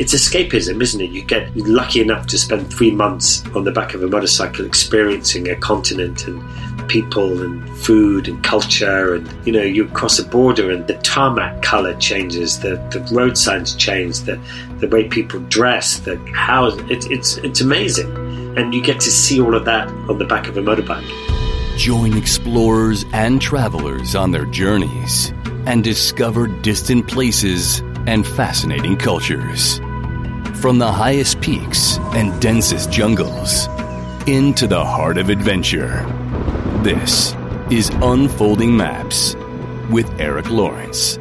it's escapism, isn't it? You get lucky enough to spend three months on the back of a motorcycle experiencing a continent and people and food and culture and you know you cross a border and the tarmac color changes the, the road signs change the, the way people dress the how it, it's it's amazing. And you get to see all of that on the back of a motorbike. Join explorers and travelers on their journeys and discover distant places and fascinating cultures from the highest peaks and densest jungles into the heart of adventure this is Unfolding Maps with Eric Lawrence.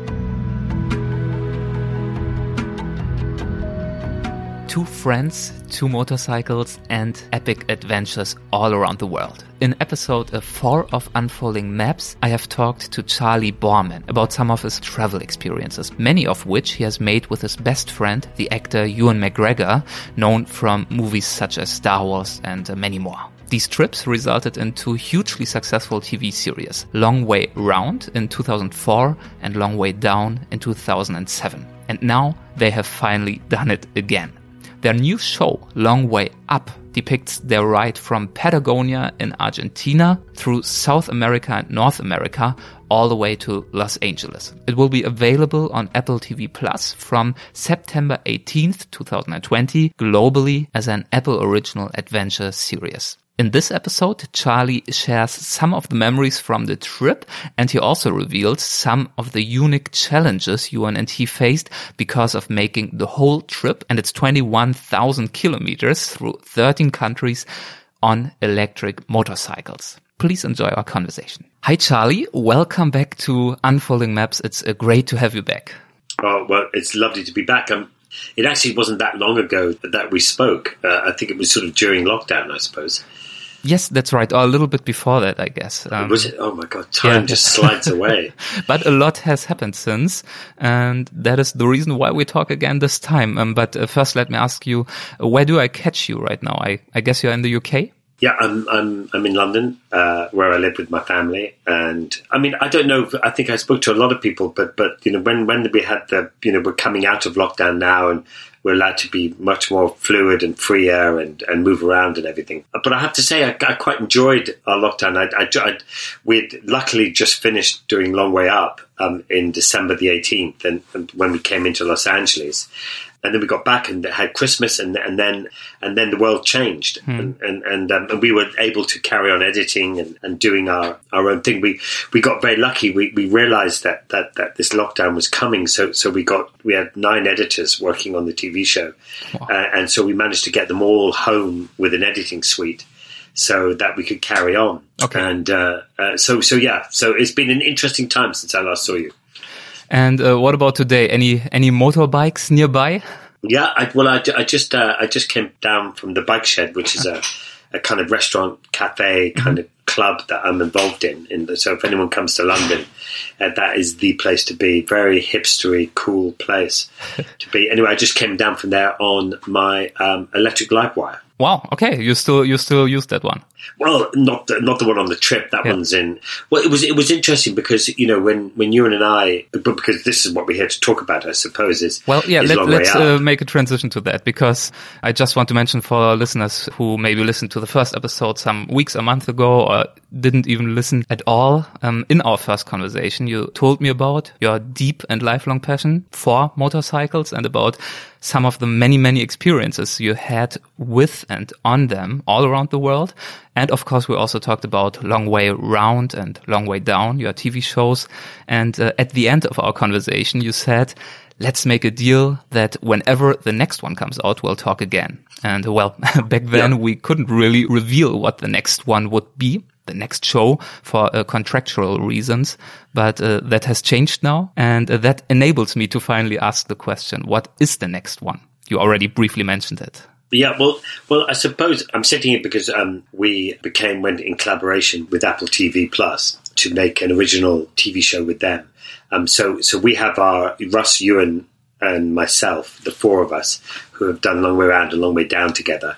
Two friends, two motorcycles, and epic adventures all around the world. In episode 4 of Unfolding Maps, I have talked to Charlie Boorman about some of his travel experiences, many of which he has made with his best friend, the actor Ewan McGregor, known from movies such as Star Wars and many more. These trips resulted in two hugely successful TV series, Long Way Round in 2004 and Long Way Down in 2007. And now they have finally done it again. Their new show, Long Way Up, depicts their ride from Patagonia in Argentina through South America and North America all the way to Los Angeles. It will be available on Apple TV Plus from September 18th, 2020, globally as an Apple original adventure series. In this episode, Charlie shares some of the memories from the trip and he also reveals some of the unique challenges Ewan and he faced because of making the whole trip and its 21,000 kilometers through 13 countries on electric motorcycles. Please enjoy our conversation. Hi, Charlie. Welcome back to Unfolding Maps. It's uh, great to have you back. Oh, well, it's lovely to be back. Um, it actually wasn't that long ago that we spoke. Uh, I think it was sort of during lockdown, I suppose. Yes, that's right. Or a little bit before that, I guess. Um, was it? Oh my God, time yeah. just slides away. but a lot has happened since, and that is the reason why we talk again this time. Um, but uh, first, let me ask you, uh, where do I catch you right now? I, I guess you're in the UK. Yeah, I'm I'm I'm in London, uh, where I live with my family, and I mean I don't know. I think I spoke to a lot of people, but but you know when when we had the you know we're coming out of lockdown now, and we're allowed to be much more fluid and freer and, and move around and everything. But I have to say, I, I quite enjoyed our lockdown. I, I, we'd luckily just finished doing Long Way Up um, in December the 18th, and, and, when we came into Los Angeles and then we got back and had Christmas, and and then and then the world changed, hmm. and and and, um, and, we were able to carry on editing and, and doing our, our own thing. We we got very lucky. We we realised that, that that this lockdown was coming, so so we got we had nine editors working on the TV show, wow. uh, and so we managed to get them all home with an editing suite so that we could carry on. Okay. And uh, uh, so, so yeah, so it's been an interesting time since I last saw you. And uh, what about today? Any any motorbikes nearby? Yeah, I, well, I, I just uh, I just came down from the bike shed, which is a, a kind of restaurant cafe kind mm-hmm. of club that I'm involved in. in the, so if anyone comes to London, uh, that is the place to be. Very hipstery, cool place to be. Anyway, I just came down from there on my um, electric LiveWire. Wow. Okay, you still you still use that one. Well, not the, not the one on the trip. That yeah. one's in. Well, it was it was interesting because you know when when you and I, but because this is what we're here to talk about, I suppose is well, yeah. Is let, us uh, make a transition to that because I just want to mention for our listeners who maybe listened to the first episode some weeks a month ago or didn't even listen at all. Um, in our first conversation, you told me about your deep and lifelong passion for motorcycles and about some of the many, many experiences you had with and on them all around the world. And of course, we also talked about Long Way Round and Long Way Down, your TV shows. And uh, at the end of our conversation, you said, let's make a deal that whenever the next one comes out, we'll talk again. And well, back then yeah. we couldn't really reveal what the next one would be the next show for uh, contractual reasons, but uh, that has changed now, and uh, that enables me to finally ask the question: What is the next one? You already briefly mentioned it. Yeah, well, well, I suppose I'm sitting here because um, we became went in collaboration with Apple TV Plus to make an original TV show with them. Um, so, so we have our Russ Ewan and myself, the four of us who have done Long Way Round and Long Way Down together,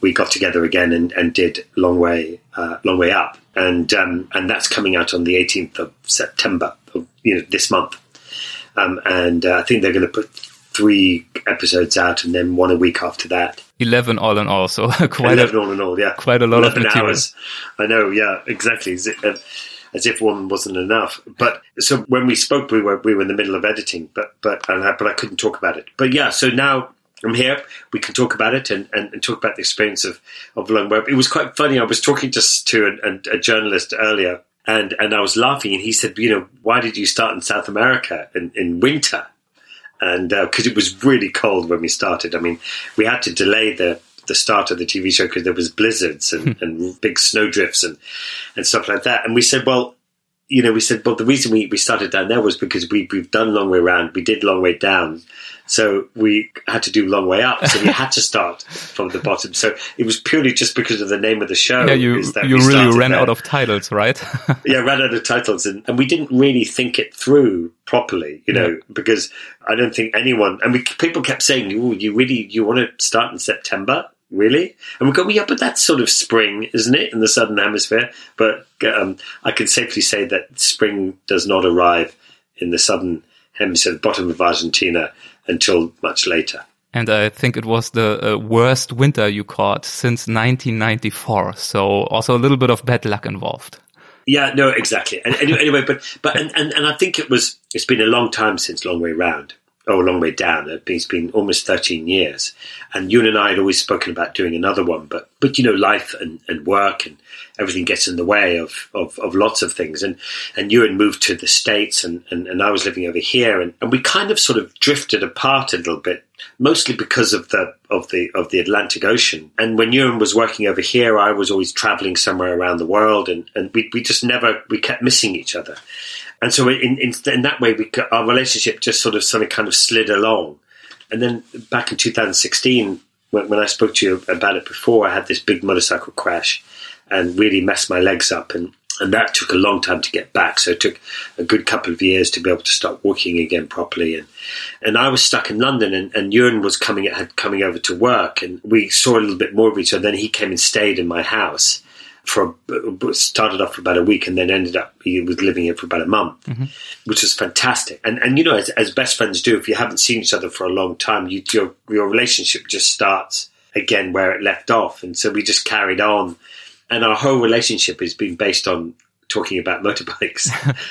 we got together again and, and did Long Way uh, Long Way Up, and um, and that's coming out on the 18th of September, of, you know, this month. Um, and uh, I think they're going to put three episodes out, and then one a week after that. Eleven all in all, so quite Eleven a, all in all, yeah, quite a lot of material. hours. I know, yeah, exactly. As if, uh, as if one wasn't enough. But so when we spoke, we were we were in the middle of editing, but but and I, but I couldn't talk about it. But yeah, so now I'm here. We can talk about it and, and, and talk about the experience of, of Long Way Up. It was quite funny. I was talking just to a, journalist earlier and, and I was laughing and he said, you know, why did you start in South America in, in winter? And because uh, it was really cold when we started. I mean, we had to delay the, the start of the TV show because there was blizzards and, hmm. and big snowdrifts and, and stuff like that. And we said, well, you know, we said, well, the reason we, we started down there was because we, we've done long way round. We did long way down. So we had to do long way up. So we had to start from the bottom. So it was purely just because of the name of the show. Yeah, you, you really ran there. out of titles, right? yeah, ran out of titles. And, and we didn't really think it through properly, you know, yeah. because I don't think anyone, and we, people kept saying, oh, you really, you want to start in September? Really? And we go, well, yeah, but that's sort of spring, isn't it, in the southern hemisphere? But um, I can safely say that spring does not arrive in the southern hemisphere, the bottom of Argentina, until much later. And I think it was the uh, worst winter you caught since 1994. So also a little bit of bad luck involved. Yeah, no, exactly. And anyway, anyway but but and, and, and I think it was it's been a long time since Long Way Round. Oh, a long way down. It's been almost 13 years. And you and I had always spoken about doing another one, but, but you know, life and, and work and everything gets in the way of, of, of lots of things. And, and Ewan moved to the States and, and, and I was living over here and, and we kind of sort of drifted apart a little bit, mostly because of the, of the, of the Atlantic Ocean. And when Ewan was working over here, I was always traveling somewhere around the world and, and we, we just never, we kept missing each other and so in, in, in that way, we our relationship just sort of sort of kind of slid along. And then back in 2016, when, when I spoke to you about it before, I had this big motorcycle crash and really messed my legs up, and and that took a long time to get back. So it took a good couple of years to be able to start walking again properly. And and I was stuck in London, and, and Ewan was coming had coming over to work, and we saw a little bit more of each other. Then he came and stayed in my house, for started off for about a week and then ended up he was living here for about a month, mm-hmm. which was fantastic. And and you know, as, as, best friends do, if you haven't seen each other for a long time, you, your your relationship just starts again where it left off. And so we just carried on, and our whole relationship has been based on talking about motorbikes.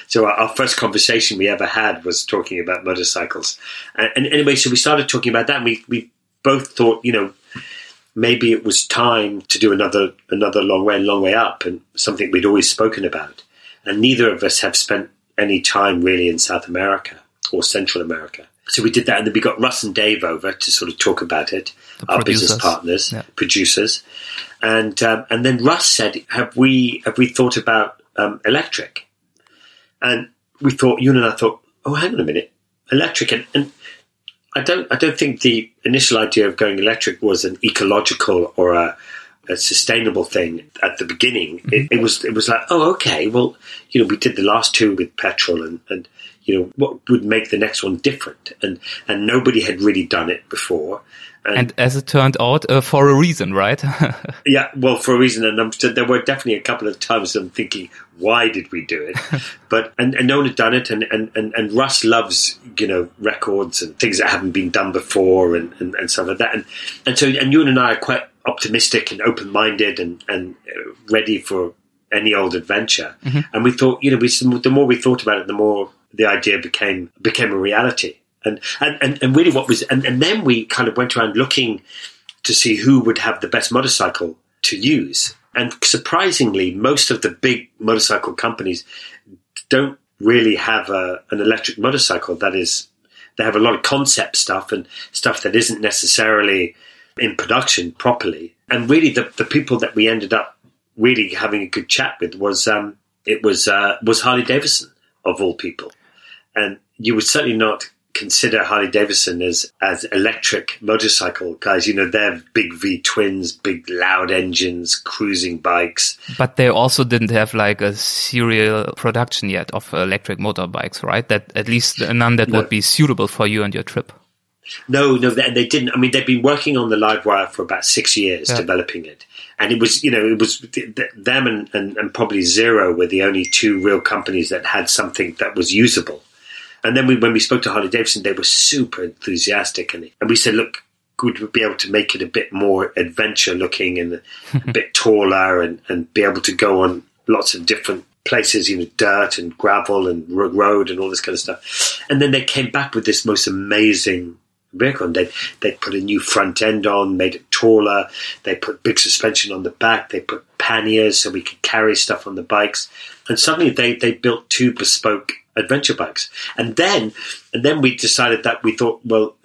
so our, our, first conversation we ever had was talking about motorcycles. And, and anyway, so we started talking about that, and we we both thought, you know maybe it was time to do another another long way and long way up, and something we'd always spoken about. And neither of us have spent any time really in South America or Central America. So we did that, and then we got Russ and Dave over to sort of talk about it, the our producers. business partners, yeah. producers, and um, and then Russ said, "Have we have we thought about um, electric?" And we thought, you and I thought, "Oh, hang on a minute, electric," and, and I don't. I don't think the initial idea of going electric was an ecological or a, a sustainable thing at the beginning. Mm-hmm. It, it, was. It was like, oh, okay. Well, you know, we did the last two with petrol, and, and you know, what would make the next one different? And and nobody had really done it before. And, and as it turned out, uh, for a reason, right? yeah, well, for a reason. And I'm, there were definitely a couple of times I'm thinking, why did we do it? but and, and no one had done it. And, and, and, and Russ loves you know records and things that haven't been done before and, and, and stuff like that. And and so and you and I are quite optimistic and open minded and and uh, ready for any old adventure. Mm-hmm. And we thought, you know, we, the more we thought about it, the more the idea became became a reality. And, and, and, really what was, and, and then we kind of went around looking to see who would have the best motorcycle to use. And surprisingly, most of the big motorcycle companies don't really have a, an electric motorcycle that is, they have a lot of concept stuff and stuff that isn't necessarily in production properly. And really, the, the people that we ended up really having a good chat with was um, it was uh, was Harley Davidson of all people, and you would certainly not consider Harley Davidson as as electric motorcycle guys. You know, they're big V twins, big loud engines, cruising bikes. But they also didn't have like a serial production yet of electric motorbikes, right? That at least none that no. would be suitable for you and your trip. No, no, they, they, didn't. I mean, they've been working on the Livewire for about six years, yeah. developing it, and it was, you know, it was them and, and, and probably Zero were the only two real companies that had something that was usable And then we, when we spoke to Harley Davidson, they were super enthusiastic, and and we said, look, could we be able to make it a bit more adventure looking and a bit taller, and and be able to go on lots of different places, you know, dirt and gravel and road and all this kind of stuff. And then they came back with this most amazing vehicle and they they put a new front end on, made it taller. They put big suspension on the back. They put panniers so we could carry stuff on the bikes. And suddenly they they built two bespoke adventure bikes. And then and then we decided that we thought, well,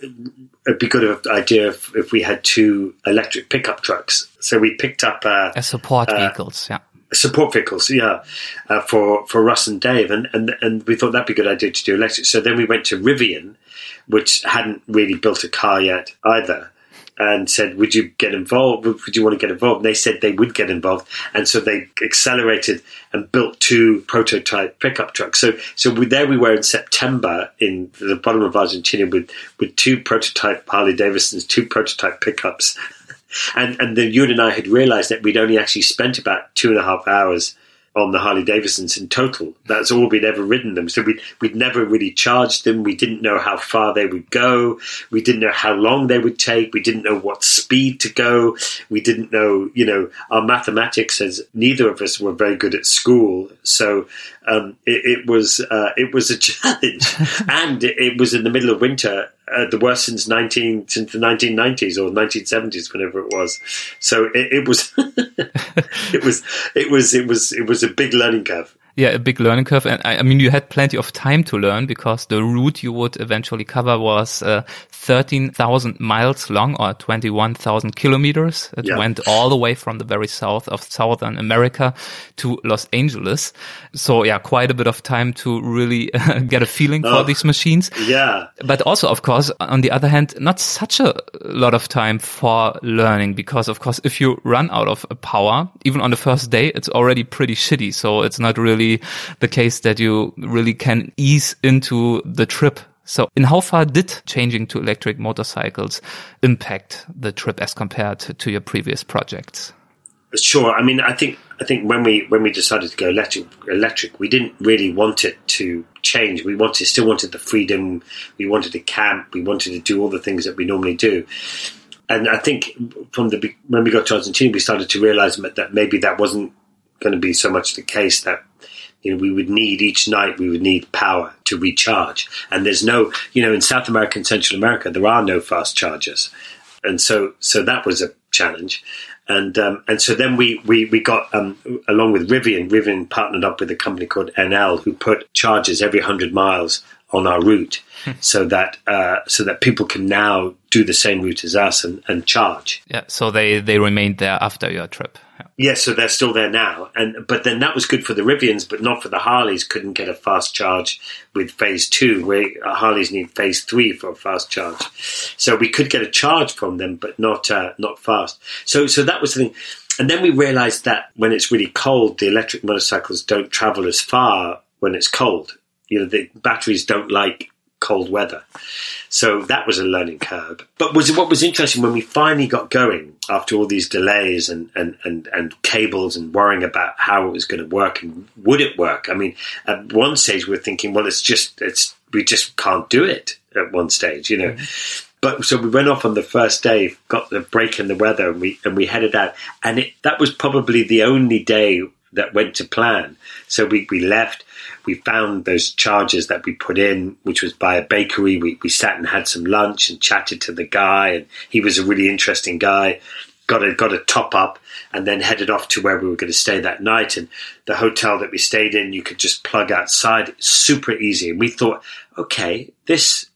it'd be good idea if, if we had two electric pickup trucks. So we picked up uh, As support uh, vehicles, yeah support vehicles, yeah, uh, for for Russ and Dave, and, and and we thought that'd be a good idea to do electric. So then we went to Rivian, which hadn't really built a car yet either, and said, "Would you get involved? Would you want to get involved?" And they said they would get involved, and so they accelerated and built two prototype pickup trucks. So, so we, there we were in September in the bottom of Argentina with with two prototype Harley Davidsons, two prototype pickups, and and then you and I had realised that we'd only actually spent about two and a half hours on the Harley Davidsons in total. That's all we'd ever ridden them. So we'd, we'd never really charged them. We didn't know how far they would go. We didn't know how long they would take. We didn't know what speed to go. We didn't know, you know, our mathematics as neither of us were very good at school. So um, it, it, was uh, it was a challenge, and it, it was in the middle of winter, uh, the worst since nineteen since the nineteen nineties or nineteen seventies, whenever it was. So it, it was it was it was it was it was a big learning curve yeah, a big learning curve. And I, I, mean, you had plenty of time to learn because the route you would eventually cover was uh, 13,000 miles long or 21,000 kilometers. It yeah. went all the way from the very south of Southern America to Los Angeles. So yeah, quite a bit of time to really uh, get a feeling oh, for these machines. Yeah. But also, of course, on the other hand, not such a lot of time for learning because of course, if you run out of power, even on the first day, it's already pretty shitty. So it's not really the case that you really can ease into the trip. So in how far did changing to electric motorcycles impact the trip as compared to, to your previous projects? Sure. I mean, I think I think when we when we decided to go electric, electric, we didn't really want it to change. We wanted still wanted the freedom. We wanted to camp. We wanted to do all the things that we normally do. And I think from the when we got to Argentina, we started to realize that maybe that wasn't going to be so much the case. That you know, we would need each night, we would need power to recharge. And there's no, you know, in South America and Central America, there are no fast chargers. And so, so that was a challenge. And, um, and so then we, we, we got, um, along with Rivian, Rivian partnered up with a company called Enel who put chargers every hundred miles on our route hmm. so that, uh, so that people can now do the same route as us and, and charge. Yeah. So they, they remained there after your trip. Yes, so they're still there now, and but then that was good for the Rivians, but not for the Harleys. Couldn't get a fast charge with Phase Two, where Harleys need Phase Three for a fast charge. So we could get a charge from them, but not uh, not fast. So so that was the thing. And then we realised that when it's really cold, the electric motorcycles don't travel as far when it's cold. You know, the batteries don't like cold weather. So that was a learning curve. But was what was interesting when we finally got going after all these delays and, and, and, and cables and worrying about how it was going to work and would it work? I mean, at one stage we were thinking, well, it's just, it's, we just can't do it at one stage, you know. Mm-hmm. But so we went off on the first day, got the break in the weather, and we and we headed out. And it, that was probably the only day that went to plan. So we, we left we found those charges that we put in, which was by a bakery. We, we sat and had some lunch and chatted to the guy, and he was a really interesting guy. Got a got a top up, and then headed off to where we were going to stay that night. And the hotel that we stayed in, you could just plug outside, super easy. And we thought, okay, this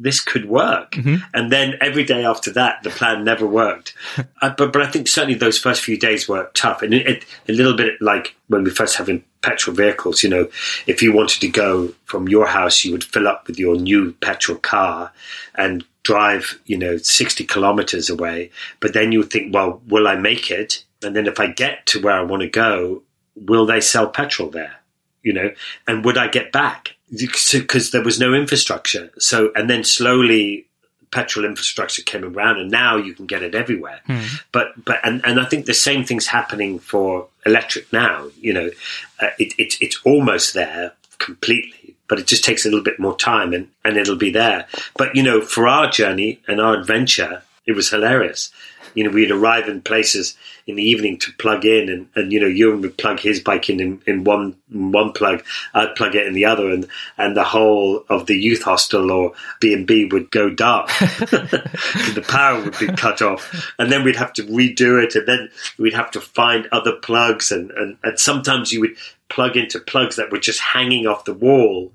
this could work. Mm-hmm. And then every day after that, the plan never worked. uh, but but I think certainly those first few days were tough, and it, it, a little bit like when we first having petrol vehicles. You know, if you wanted to go from your house, you would fill up with your new petrol car and drive, you know, sixty kilometers away. But then you would think, well, will I make it? And then if I get to where I want to go, will they sell petrol there? You know, and would I get back? because there was no infrastructure. So, and then slowly petrol infrastructure came around and now you can get it everywhere. Mm. But, but, and, and I think the same thing's happening for electric now, you know, uh, it, it, it's almost there completely, but it just takes a little bit more time and, and it'll be there. But, you know, for our journey and our adventure, it was hilarious. You know, we'd arrive in places in the evening to plug in and, and you know, Ewan would plug his bike in, in, in one in one plug, I'd plug it in the other and, and the whole of the youth hostel or B&B would go dark. the power would be cut off and then we'd have to redo it and then we'd have to find other plugs and, and, and sometimes you would plug into plugs that were just hanging off the wall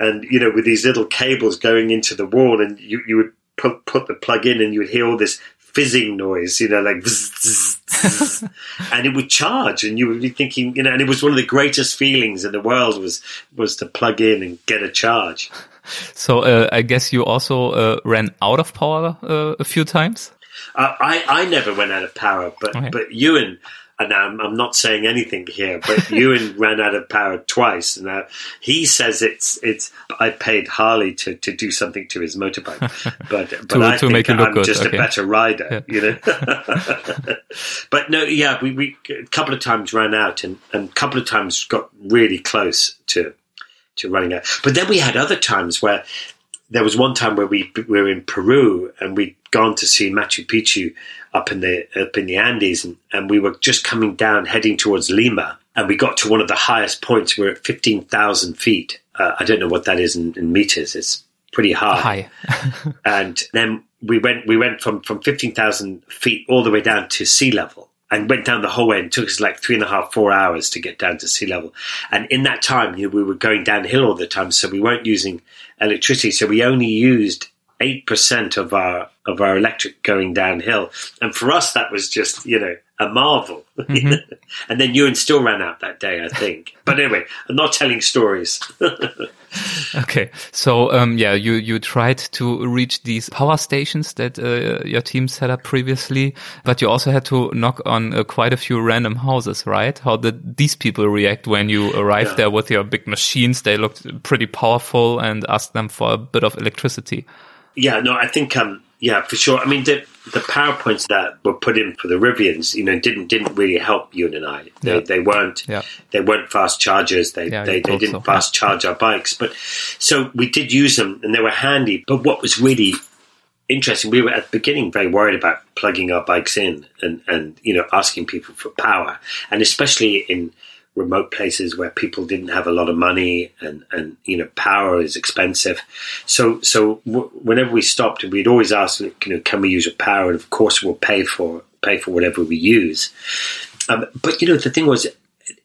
and you know with these little cables going into the wall and you, you would put put the plug in and you would hear all this fizzing noise you know like and it would charge and you would be thinking you know and it was one of the greatest feelings in the world was was to plug in and get a charge. So uh, i guess you also uh, ran out of power uh, a few times? Uh, I, I never went out of power, but okay. but Ewan and I'm, I'm, not saying anything here, but Ewan ran out of power twice. Now he says it's it's. I paid Harley to, to do something to his motorbike, but but to, I to think I'm good. just okay. a better rider, yeah. you know. but no, yeah, we, we a couple of times ran out, and and a couple of times got really close to to running out. But then we had other times where there was one time where we, we were in Peru and we'd gone to see Machu Picchu up in the up in the Andes, and, and we were just coming down, heading towards Lima, and we got to one of the highest points. We we're at fifteen thousand feet. Uh, I don't know what that is in, in meters. It's pretty high. High. and then we went we went from from fifteen thousand feet all the way down to sea level and went down the whole way and took us like three and a half, four hours to get down to sea level. And in that time, you know, we were going downhill all the time, so we weren't using electricity. So we only used eight percent of our of our electric going downhill, and for us that was just you know a marvel. Mm-hmm. and then Ewan still ran out that day, I think. But anyway, I'm not telling stories. okay, so um, yeah, you you tried to reach these power stations that uh, your team set up previously, but you also had to knock on uh, quite a few random houses, right? How did these people react when you arrived yeah. there with your big machines? They looked pretty powerful, and asked them for a bit of electricity. Yeah, no, I think um, yeah, for sure. I mean, the the powerpoints that were put in for the Rivians, you know, didn't didn't really help you and I. They, yeah. they weren't yeah. they weren't fast chargers. They yeah, they, they didn't so. fast charge our bikes. But so we did use them, and they were handy. But what was really interesting, we were at the beginning very worried about plugging our bikes in and and you know asking people for power, and especially in remote places where people didn't have a lot of money and, and you know power is expensive. So so w- whenever we stopped, we'd always ask, you know, can we use your power? And of course, we'll pay for pay for whatever we use. Um, but you know, the thing was,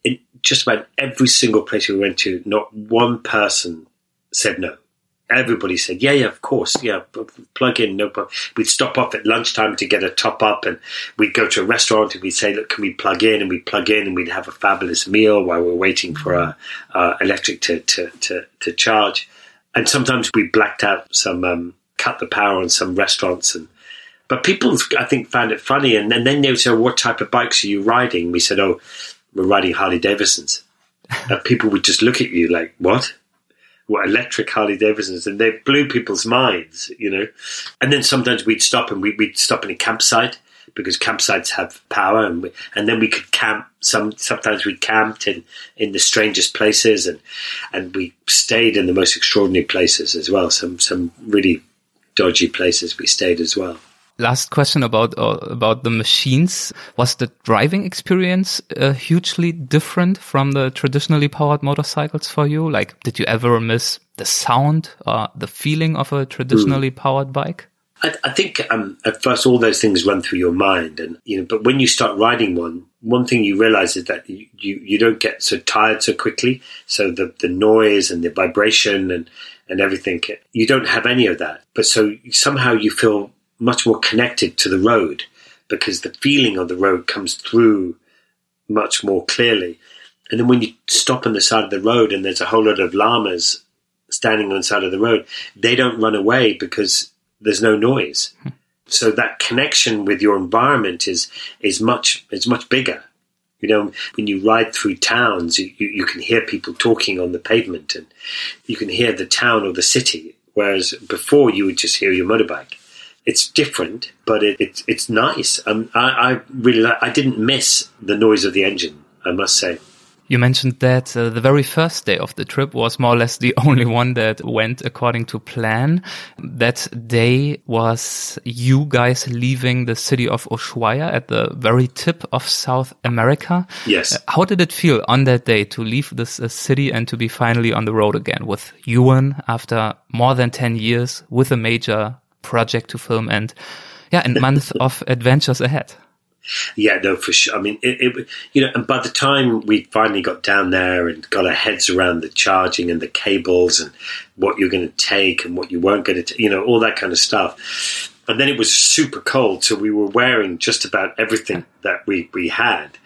in just about every single place we went to, not one person said no everybody said, yeah, yeah, of course, yeah, plug in, no problem. We'd stop off at lunchtime to get a top up, and we'd go to a restaurant and we'd say, look, can we plug in? And we'd plug in, and we'd have a fabulous meal while we're waiting for our, our electric to, to, to, to, charge. And sometimes we blacked out some, um, cut the power on some restaurants, and but people, I think, found it funny. And, and then they would say, what type of bikes are you riding? We said, oh, we're riding Harley Davidsons. and people would just look at you like, what? Were electric Harley Davidsons, and they blew people's minds, you know. And then sometimes we'd stop and we, would stop in a campsite because campsites have power, and we, and then we could camp. Some sometimes we camped in in the strangest places, and and we stayed in the most extraordinary places as well. Some some really dodgy places we stayed as well. Last question about uh, about the machines. Was the driving experience uh, hugely different from the traditionally powered motorcycles for you? Like, did you ever miss the sound or the feeling of a traditionally mm. powered bike? I, I think um, at first all those things run through your mind, and you know. But when you start riding one, one thing you realize is that you, you, you don't get so tired so quickly. So the the noise and the vibration and and everything, you don't have any of that. But so somehow you feel much more connected to the road because the feeling of the road comes through much more clearly. And then when you stop on the side of the road and there's a whole lot of llamas standing on the side of the road, they don't run away because there's no noise. So that connection with your environment is is much is much bigger. You know, when you ride through towns, you, you, you can hear people talking on the pavement and you can hear the town or the city. Whereas before you would just hear your motorbike it's different, but it, it it's nice. Um, I, I really like, I didn't miss the noise of the engine. I must say, You mentioned that uh, the very first day of the trip was more or less the only one that went according to plan. That day was you guys leaving the city of Ushuaia at the very tip of South America. Yes. Uh, how did it feel on that day to leave this uh, city and to be finally on the road again with Ewan after more than 10 years with a major project to film and yeah, and month of adventures ahead? Yeah, no, for sure. I mean, it, it, you know, and by the time we finally got down there and got our heads around the charging and the cables and what you're going to take and what you weren't going to, you know, all that kind of stuff. And then it was super cold, so we were wearing just about everything that we, we had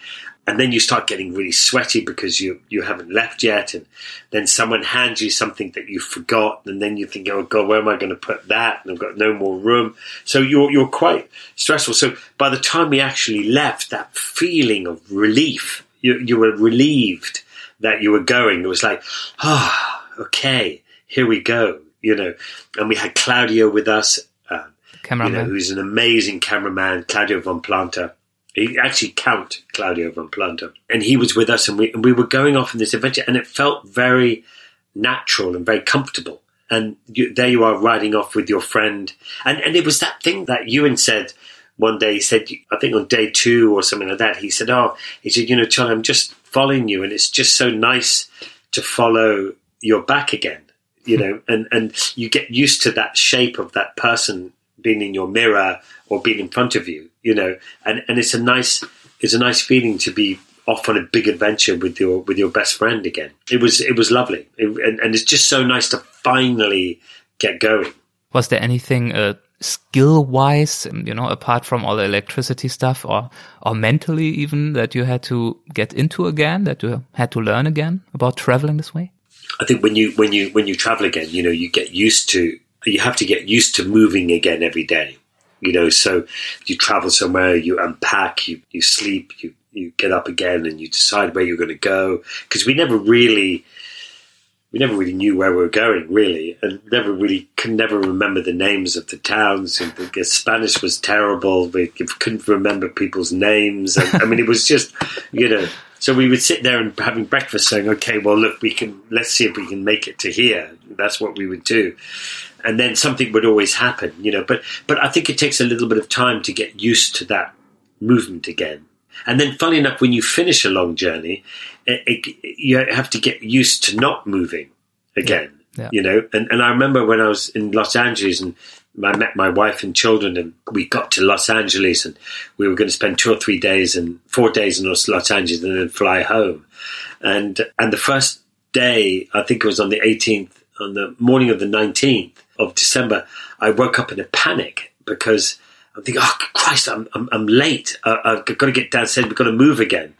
and then you start getting really sweaty because you you haven't left yet, and then someone hands you something that you forgot, and then you think, oh god, where am I going to put that? And I've got no more room, so you're you're quite stressful. So by the time we actually left, that feeling of relief, you you were relieved that you were going. It was like, ah, oh, okay, here we go, you know. And we had Claudio with us, um, cameraman, you know, who's an amazing cameraman, Claudio von Planta actually Count Claudio von Planta, and he was with us, and we and we were going off in this adventure, and it felt very natural and very comfortable. And you, there you are riding off with your friend, and and it was that thing that Ewan said one day. He said, I think on day two or something like that. He said, "Oh, he said, you know, Charlie, I'm just following you, and it's just so nice to follow your back again." You know, and and you get used to that shape of that person being in your mirror or being in front of you, you know, and, and it's a nice it's a nice feeling to be off on a big adventure with your with your best friend again. It was it was lovely, it, and, and it's just so nice to finally get going. Was there anything uh, skill wise, you know, apart from all the electricity stuff, or or mentally even that you had to get into again, that you had to learn again about traveling this way? I think when you when you when you travel again, you know, you get used to you have to get used to moving again every day. You know, so you travel somewhere, you unpack, you, you sleep, you, you get up again and you decide where you're going to go. Because we never really, we never really knew where we were going, really, and never really could never remember the names of the towns. And the Spanish was terrible. We couldn't remember people's names. And, I mean, it was just, you know. So we would sit there and having breakfast, saying, "Okay, well, look, we can. Let's see if we can make it to here." That's what we would do and then something would always happen, you know. But but I think it takes a little bit of time to get used to that movement again. And then, funny enough, when you finish a long journey, it, it, you have to get used to not moving again. Yeah. Yeah. You know, and, and I remember when I was in Los Angeles and I met my wife and children, and we got to Los Angeles, and we were going to spend two or three days and four days in Los Angeles, and then fly home. And and the first day, I think it was on the 18th, on the morning of the 19th, of December, I woke up in a panic because I'm thinking, oh Christ, I'm I'm, I'm late. Uh, I've got to get downstairs. We've got to move again.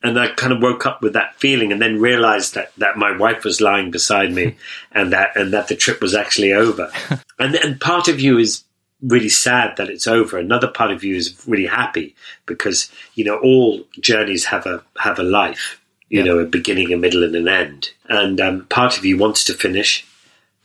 And I kind of woke up with that feeling, and then realized that, that my wife was lying beside me, and that and that the trip was actually over. and and part of you is really sad that it's over. Another part of you is really happy because you know all journeys have a have a life. You yeah. know, a beginning, a middle, and an end. And um, part of you wants to finish,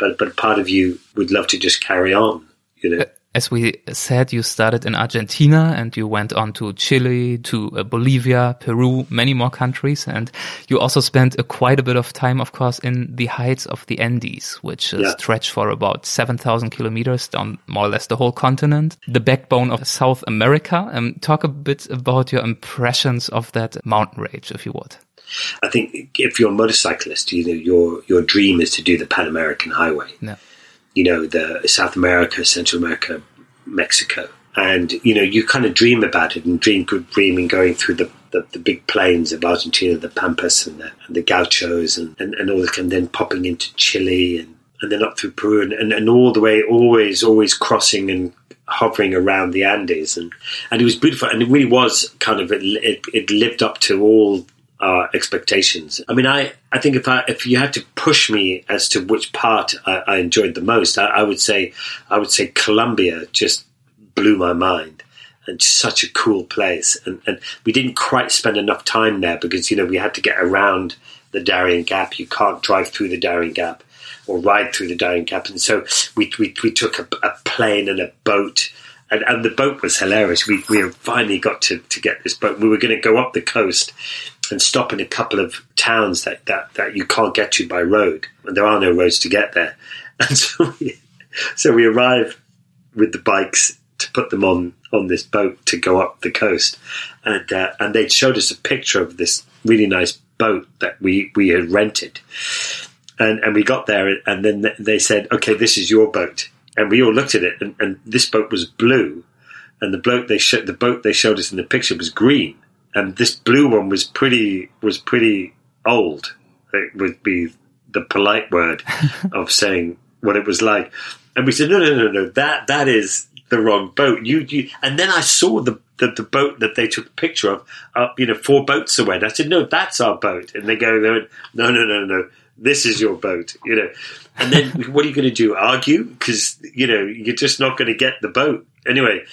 but but part of you would love to just carry on. You know. As we said, you started in Argentina and you went on to Chile, to uh, Bolivia, Peru, many more countries. And you also spent a, quite a bit of time, of course, in the heights of the Andes, which uh, yeah. stretch for about 7,000 kilometers down more or less the whole continent, the backbone of South America. Um, talk a bit about your impressions of that mountain range, if you would. I think if you're a motorcyclist, you know your your dream is to do the Pan American Highway. No. You know the South America, Central America, Mexico, and you know you kind of dream about it and dream good dreaming going through the, the, the, big plains of Argentina, the Pampas and the, and the Gauchos, and, and, and all this, and then popping into Chile and, and then up through Peru, and, and, and all the way, always always crossing and hovering around the Andes, and and it was beautiful, and it really was kind of it, it, it lived up to all uh, expectations. I mean, I, I think if I if you had to push me as to which part I, I enjoyed the most, I, I, would say I would say Colombia just blew my mind and such a cool place. And, and we didn't quite spend enough time there because you know we had to get around the Darien Gap. You can't drive through the Darien Gap or ride through the Darien Gap, and so we we, we took a, a plane and a boat and, and the boat was hilarious. We we finally got to, to get this boat. We were going to go up the coast and stop in a couple of towns that, that, that you can't get to by road. And there are no roads to get there. And so we, so we arrive with the bikes to put them on, on this boat to go up the coast. And, uh, and they showed us a picture of this really nice boat that we, we had rented. And, and we got there and then they said, okay, this is your boat. And we all looked at it and, and this boat was blue. And the boat they showed, the boat they showed us in the picture was green and this blue one was pretty was pretty old. It would be the polite word of saying what it was like. And we said, no, no, no, no, that that is the wrong boat. You, you and then I saw the, the, the boat that they took a picture of up, you know, four boats away. And I said, no, that's our boat. And they go, no, no, no, no, no, this is your boat, you know. And then what are you going to do? Argue? Because, you know, you're just not going to get the boat. Anyway,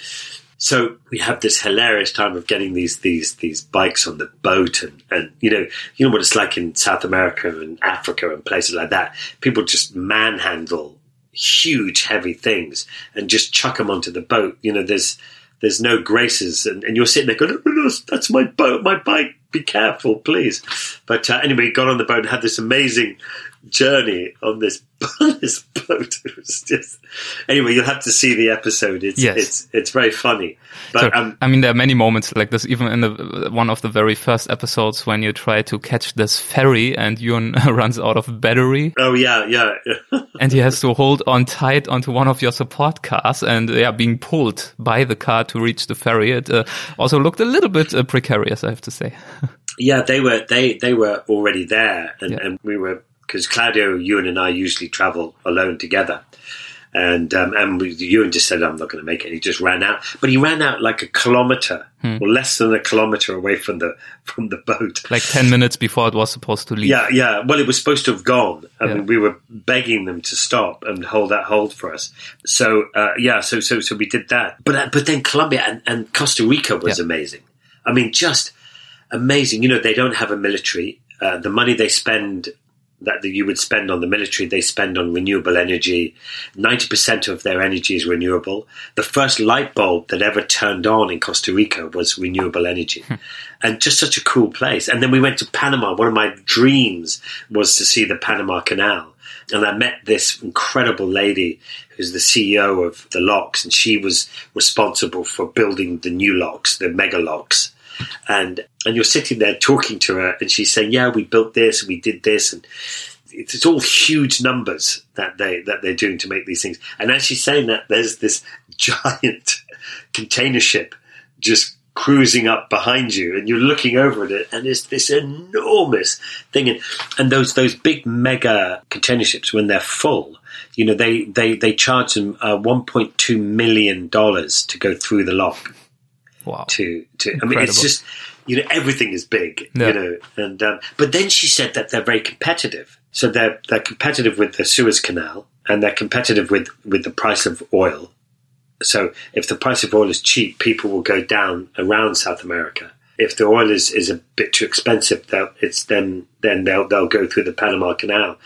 so we have this hilarious time of getting these these these bikes on the boat, and, and you know you know what it's like in South America and Africa and places like that. People just manhandle huge heavy things and just chuck them onto the boat. You know, there's there's no graces, and, and you're sitting there going, oh, "That's my boat, my bike. Be careful, please." But uh, anyway, got on the boat and had this amazing journey on this this boat. It was just anyway. You'll have to see the episode. It's Yes. it's it's very funny. But So, um, I mean, there are many moments like this, even in the one of the very first episodes when you try to catch this ferry and Ewan runs out of battery oh yeah, yeah. and he has to hold on tight onto one of your support cars and yeah, being pulled by the car to reach the ferry. It uh, also looked a little bit uh, precarious, I have to say. Yeah, they were they they were already there, and, Yeah. and we were because Claudio, Ewan, and I usually travel alone together, and um, and we, Ewan just said I'm not going to make it. He just ran out, but he ran out like a kilometer or less than a kilometer away from the from the boat. Like 10 minutes before it was supposed to leave. Yeah, yeah. Well, it was supposed to have gone. I Yeah. mean, we were begging them to stop and hold that hold for us. So, uh, yeah, so so so we did that. But uh, but then Colombia and, and Costa Rica was Yeah. amazing. I mean, just amazing. You know, they don't have a military. Uh, the money they spend that you would spend on the military, they spend on renewable energy. 90% of their energy is renewable. The first light bulb that ever turned on in Costa Rica was renewable energy. Hmm. and just such a cool place. And then we went to Panama. One of my dreams was to see the Panama Canal. And I met this incredible lady who's the CEO of the locks, and she was responsible for building the new locks, the mega locks and and you're sitting there talking to her, and she's saying, "Yeah, we built this, and we did this, and it's, it's all huge numbers that they that they're doing to make these things." And as she's saying that, there's this giant container ship just cruising up behind you, and you're looking over at it, and it's this enormous thing, and and those those big mega container ships when they're full. You know, they, they, they charge them uh, $1.2 million to go through the lock Wow. to to. I mean, it's just you know everything is big, Yeah. you know. And um, but then she said that they're very competitive. So they're they're competitive with the Suez Canal, and they're competitive with with the price of oil. So if the price of oil is cheap, people will go down around South America. If the oil is, is a bit too expensive, it's then then they'll they'll go through the Panama Canal,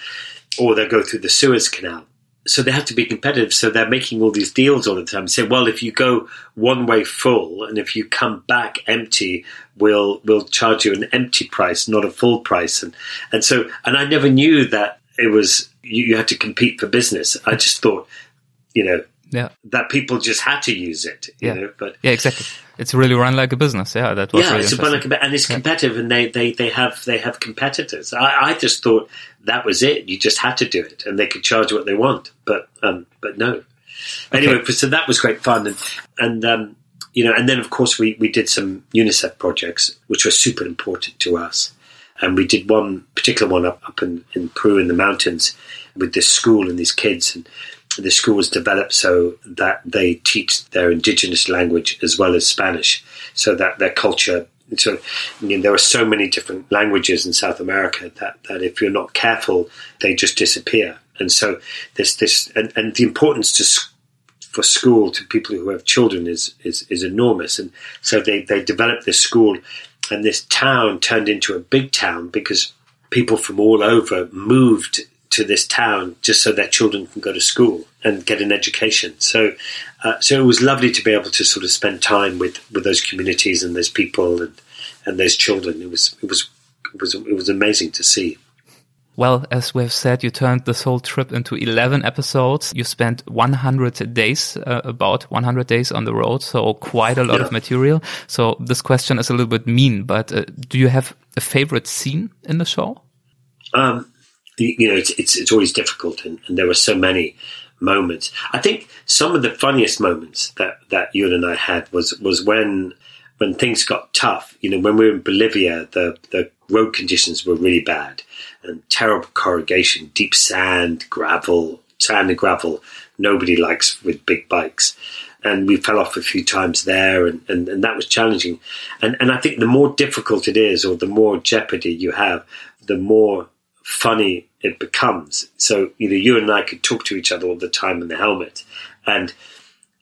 or they'll go through the Suez Canal so they have to be competitive. So they're making all these deals all the time. Say, well, if you go one way full, and if you come back empty, we'll we'll charge you an empty price, not a full price. And and so, and I never knew that it was you, you had to compete for business. I just thought, you know, Yeah. that people just had to use it. You Yeah. know, but Yeah, exactly. It's really run like a business. Yeah, that was yeah, really it's a fun, like, and it's competitive, and they, they, they have they have competitors. I, I just thought that was it. You just had to do it, and they could charge what they want. But um, but no. Anyway, so that was great fun, and and um, you know, and then of course we we did some UNICEF projects, which were super important to us, and we did one particular one up up in, in Peru in the mountains with this school and these kids and the school was developed so that they teach their indigenous language as well as Spanish, so that their culture. So I mean, there are so many different languages in South America that, that if you're not careful, they just disappear. And so this this and, and the importance to for school to people who have children is is, is enormous. And so they they developed this school, and this town turned into a big town because people from all over moved to this town just so their children can go to school and get an education. So, uh, so it was lovely to be able to sort of spend time with, with those communities and those people and, and those children. It was it was it was it was amazing to see. Well, as we have said, you turned this whole trip into 11 episodes. You spent 100 days, uh, about 100 days on the road. So quite a lot yeah. of material. So this question is a little bit mean, but uh, do you have a favorite scene in the show? Um, you know, it's, it's, it's always difficult and, and there were so many moments. I think some of the funniest moments that, that Ewan and I had was, was when, when things got tough. You know, when we were in Bolivia, the, the road conditions were really bad and terrible corrugation, deep sand, gravel, sand and gravel. Nobody likes with big bikes. And we fell off a few times there, and, and, and that was challenging. And, and I think the more difficult it is, or the more jeopardy you have, the more funny it becomes. So, you know, Ewan and I could talk to each other all the time in the helmet. And,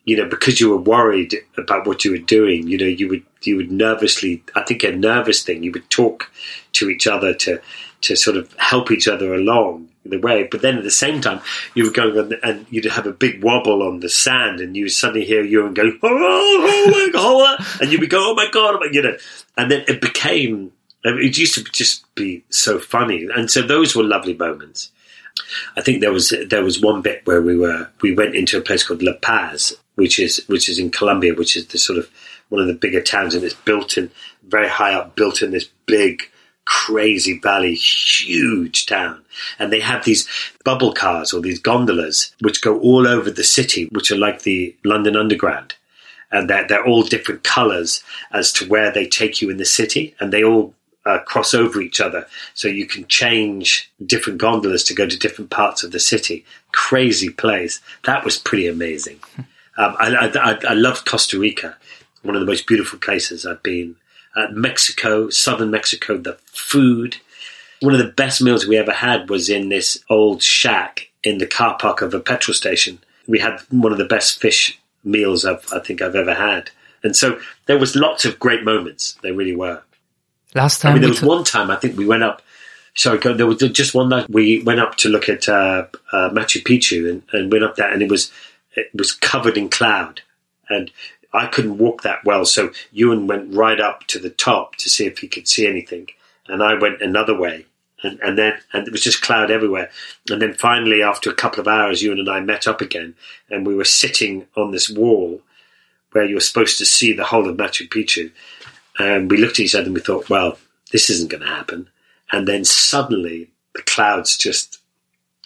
you know, because you were worried about what you were doing, you know, you would you would nervously I think a nervous thing, you would talk to each other to to sort of help each other along the way. But then at the same time, you were going on and you'd have a big wobble on the sand, and you suddenly hear Ewan go, oh, oh my god, oh and you'd be going, oh my god, oh you know, and then it became. It used to just be so funny, and so those were lovely moments. I think there was there was one bit where we were we went into a place called La Paz, which is which is in Colombia, which is the sort of one of the bigger towns, and it's built in very high up, built in this big crazy valley, huge town. And they have these bubble cars or these gondolas which go all over the city, which are like the London Underground. And they're, they're all different colors as to where they take you in the city. And they all uh, cross over each other. So you can change different gondolas to go to different parts of the city. Crazy place. That was pretty amazing. Um, I, I, I loved Costa Rica, one of the most beautiful places I've been uh, Mexico, southern Mexico, the food. One of the best meals we ever had was in this old shack in the car park of a petrol station. We had one of the best fish meals I've, I think I've ever had. And so there was lots of great moments. There really were. Last time, I mean, there was t- one time I think we went up. Sorry, there was just one night we went up to look at uh, uh, Machu Picchu and, and went up there, and it was it was covered in cloud, and I couldn't walk that well, so Ewan went right up to the top to see if he could see anything, and I went another way, and, and then and it was just cloud everywhere. And then finally, after a couple of hours, Ewan and I met up again, and we were sitting on this wall where you were supposed to see the whole of Machu Picchu, and we looked at each other and we thought, well, this isn't going to happen. And then suddenly the clouds just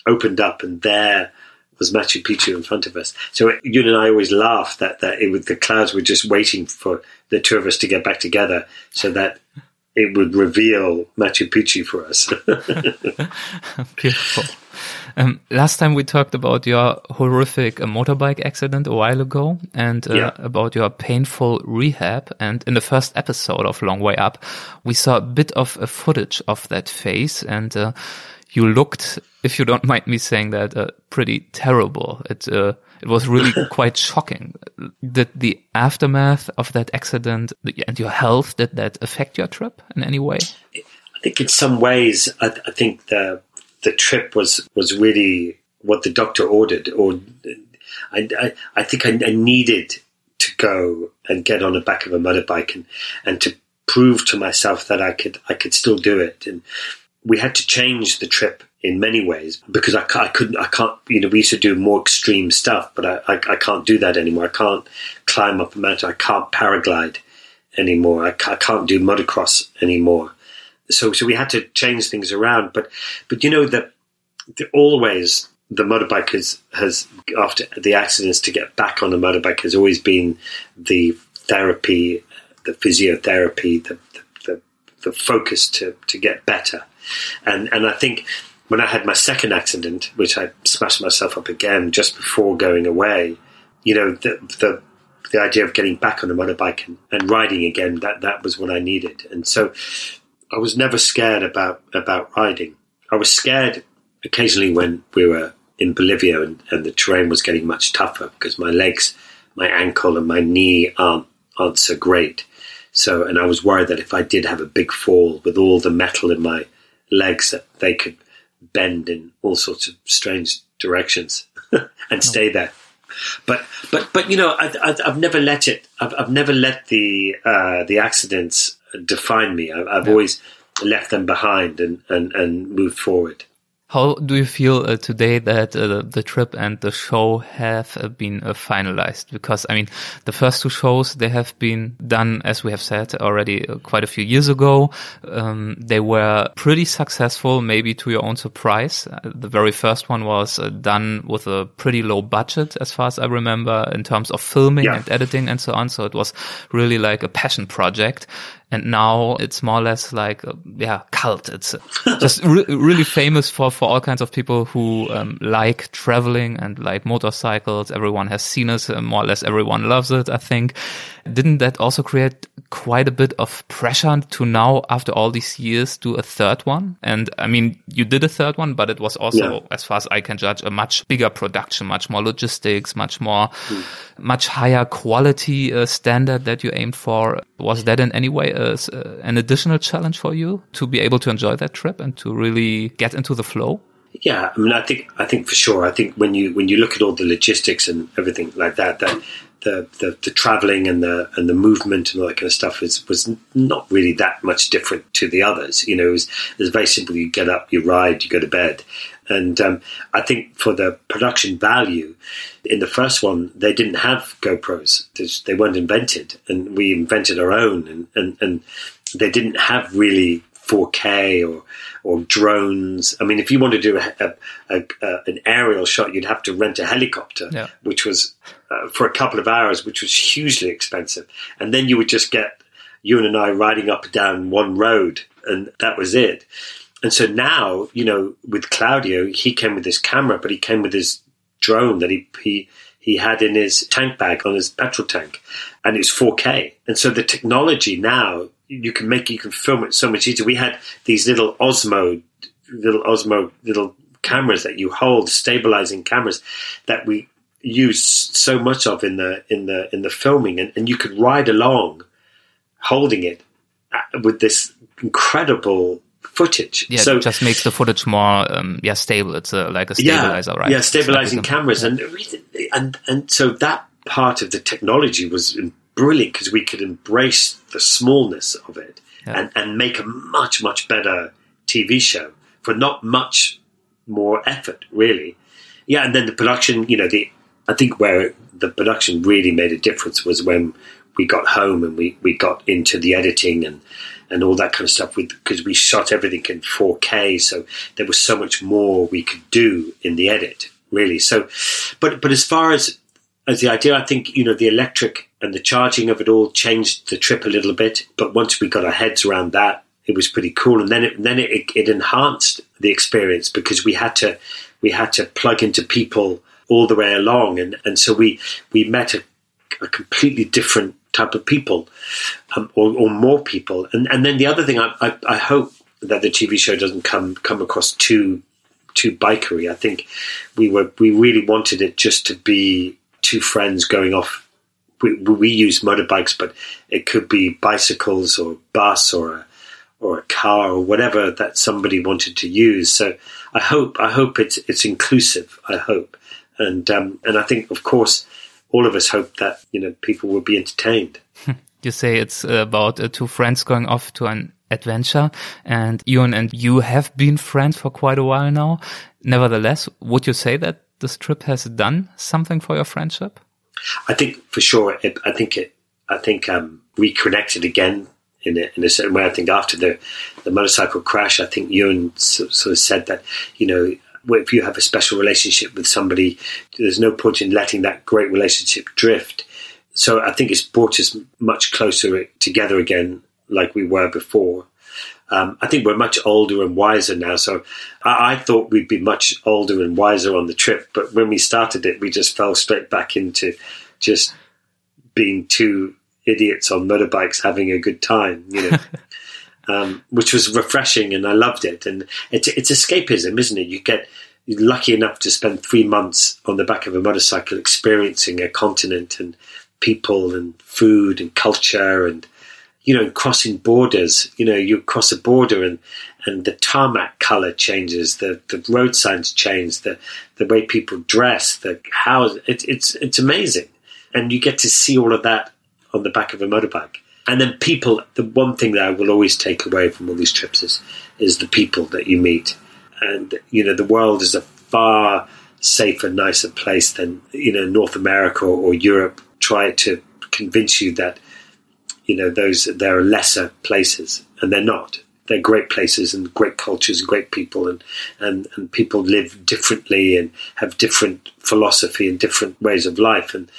opened up, and there was Machu Picchu in front of us. So Ewan and I always laugh that that it was, the clouds were just waiting for the two of us to get back together, so that it would reveal Machu Picchu for us. Beautiful. Um, last time we talked about your horrific uh, motorbike accident a while ago and uh, yeah. about your painful rehab. And in the first episode of Long Way Up, we saw a bit of a footage of that phase and uh, you looked, if you don't mind me saying that, uh, pretty terrible. It uh, it was really quite shocking. Did the aftermath of that accident and your health did that affect your trip in any way? I think in some ways, I, I think the the trip was was really what the doctor ordered, or I I, I think I, I needed to go and get on the back of a motorbike and and to prove to myself that I could I could still do it and we had to change the trip in many ways because I, I, couldn't, I can't, you know, we used to do more extreme stuff, but I, I, I, can't do that anymore. I can't climb up a mountain. I can't paraglide anymore. I, I can't do motocross anymore. So, so we had to change things around. But, but you know that always the motorbike has, has after the accidents to get back on the motorbike has always been the therapy, the physiotherapy, the, the, the, the focus to, to get better and and I think when I had my second accident, which I smashed myself up again just before going away, you know, the the, the idea of getting back on a motorbike and, and riding again, that that was what I needed. And so I was never scared about about riding. I was scared occasionally when we were in Bolivia and, and the terrain was getting much tougher because my legs, my ankle and my knee aren't aren't so great. So and I was worried that if I did have a big fall with all the metal in my legs that they could bend in all sorts of strange directions and stay there. But but but you know, I, I've never let it. I've, I've never let the uh, the accidents define me. I've, I've always left them behind and, and, and moved forward. How do you feel uh, today that uh, the trip and the show have uh, been uh, finalized? Because I mean, the first two shows they have been done, as we have said already, uh, quite a few years ago. Um, they were pretty successful, maybe to your own surprise. Uh, the very first one was done with a pretty low budget, as far as I remember, in terms of filming yeah. and editing and so on. So it was really like a passion project and now it's more or less like a, yeah cult. It's uh, just re really famous for for all kinds of people who um, like traveling and like motorcycles. Everyone has seen it uh, more or less everyone loves it i think didn't that also create quite a bit of pressure to now, after all these years, do a third one? And I mean, you did a third one, but it was also, yeah. as far as I can judge, a much bigger production, much more logistics, much more, mm. much higher quality uh, standard that you aimed for. Was that in any way a, uh, an additional challenge for you to be able to enjoy that trip and to really get into the flow? Yeah, I mean, I think I think for sure. I think when you when you look at all the logistics and everything like that, that the, the, the traveling and the and the movement and all that kind of stuff was was not really that much different to the others. You know, it was, it was very simple. You get up, you ride, you go to bed, and um, I think for the production value, in the first one they didn't have GoPros. They weren't invented, and we invented our own, and and, and they didn't have really 4K or or drones. I mean, if you want to do a, a, a, an aerial shot, you'd have to rent a helicopter, yeah. which was uh, for a couple of hours, which was hugely expensive. And then you would just get Ewan and I riding up and down one road, and that was it. And so now, you know, with Claudio, he came with his camera, but he came with his drone that he he he had in his tank bag on his petrol tank, and it's 4K. And so the technology now you can make you can film it so much easier. We had these little Osmo, little Osmo, little cameras that you hold, stabilizing cameras that we use so much of in the in the in the filming, and, and you could ride along, holding it uh, with this incredible footage. Yeah, so, it just makes the footage more um, yeah stable. It's a, like a stabilizer, yeah, right? Yeah, stabilizing cameras, and and and so that part of the technology was brilliant because we could embrace the smallness of it yeah. and, and make a much, much better TV show for not much more effort, really. Yeah, and then the production, you know, the I think where the production really made a difference was when we got home and we, we got into the editing and, and all that kind of stuff with because we shot everything in 4K, so there was so much more we could do in the edit, really. So, but but as far as as the idea, I think you know the electric and the charging of it all changed the trip a little bit. But once we got our heads around that, it was pretty cool. And then it, then it, it enhanced the experience because we had to we had to plug into people all the way along, and and so we we met a, a completely different type of people, um, or, or, more people. And and then the other thing, I, I, I hope that the TV show doesn't come come across too too bikery. I think we were we really wanted it just to be two friends going off. We, we use motorbikes, but it could be bicycles or bus or a, or a car or whatever that somebody wanted to use. So I hope I hope it's it's inclusive. I hope, and um, and I think of course all of us hope that you know people will be entertained. You say it's about uh, two friends going off to an adventure, and Ewan and you have been friends for quite a while now. Nevertheless, would you say that this trip has done something for your friendship? I think for sure. It, I think it. I think um, reconnected again in a, in a certain way. I think after the the motorcycle crash, I think Ewan sort of said that you know if you have a special relationship with somebody, there's no point in letting that great relationship drift. So I think it's brought us much closer together again, like we were before. Um, I think we're much older and wiser now. So I, I, thought we'd be much older and wiser on the trip, but when we started it, we just fell straight back into just being two idiots on motorbikes having a good time, you know. um, which was refreshing, and I loved it. And it's, it's escapism, isn't it? You get lucky enough to spend three months on the back of a motorcycle experiencing a continent and people and food and culture and you know, crossing borders. You know, you cross a border and and the tarmac color changes, the the road signs change, the the way people dress, the how it, it's it's amazing, and you get to see all of that on the back of a motorbike. And then people, the one thing that I will always take away from all these trips is is the people that you meet, and you know, the world is a far safer, nicer place than you know North America or Europe. Try to convince you that you know those there are lesser places, and they're not. They're great places and great cultures and great people, and, and, and people live differently and have different philosophy and different ways of life, and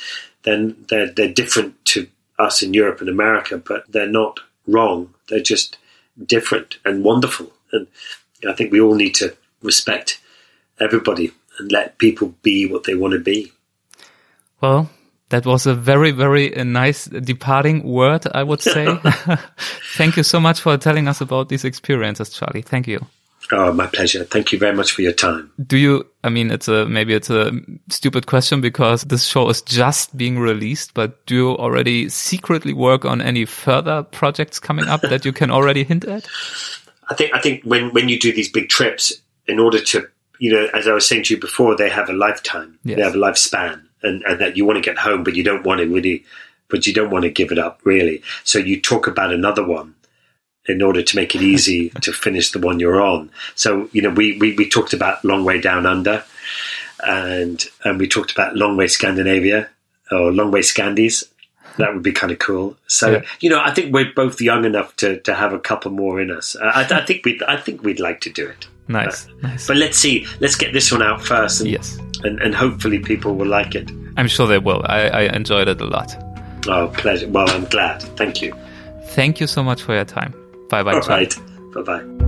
then they're they're different to us in Europe and America, but they're not wrong. They're just different and wonderful, and I think we all need to respect everybody and let people be what they want to be. Well, that was a very, very uh, nice departing word, I would say. Thank you so much for telling us about these experiences, Charlie. Thank you. Oh, my pleasure. Thank you very much for your time. Do you, I mean, it's a, maybe it's a stupid question because this show is just being released, but do you already secretly work on any further projects coming up that you can already hint at? I think, I think when, when you do these big trips, in order to, you know, as I was saying to you before, they have a lifetime, yes. they have a lifespan and, and that you want to get home, but you don't want to really, but you don't want to give it up really. So you talk about another one in order to make it easy to finish the one you're on. So, you know, we, we, we talked about Long Way Down Under and, and we talked about Long Way Scandinavia or Long Way Scandies. That would be kind of cool. So, yeah. you know, I think we're both young enough to, to have a couple more in us. Uh, I, I think we'd, I think we'd like to do it. Nice, but, nice. But let's see. Let's get this one out first. And, yes. And, and hopefully people will like it. I'm sure they will. I, I enjoyed it a lot. Oh, pleasure. Well, I'm glad. Thank you. Thank you so much for your time. Bye bye. All right. Bye bye.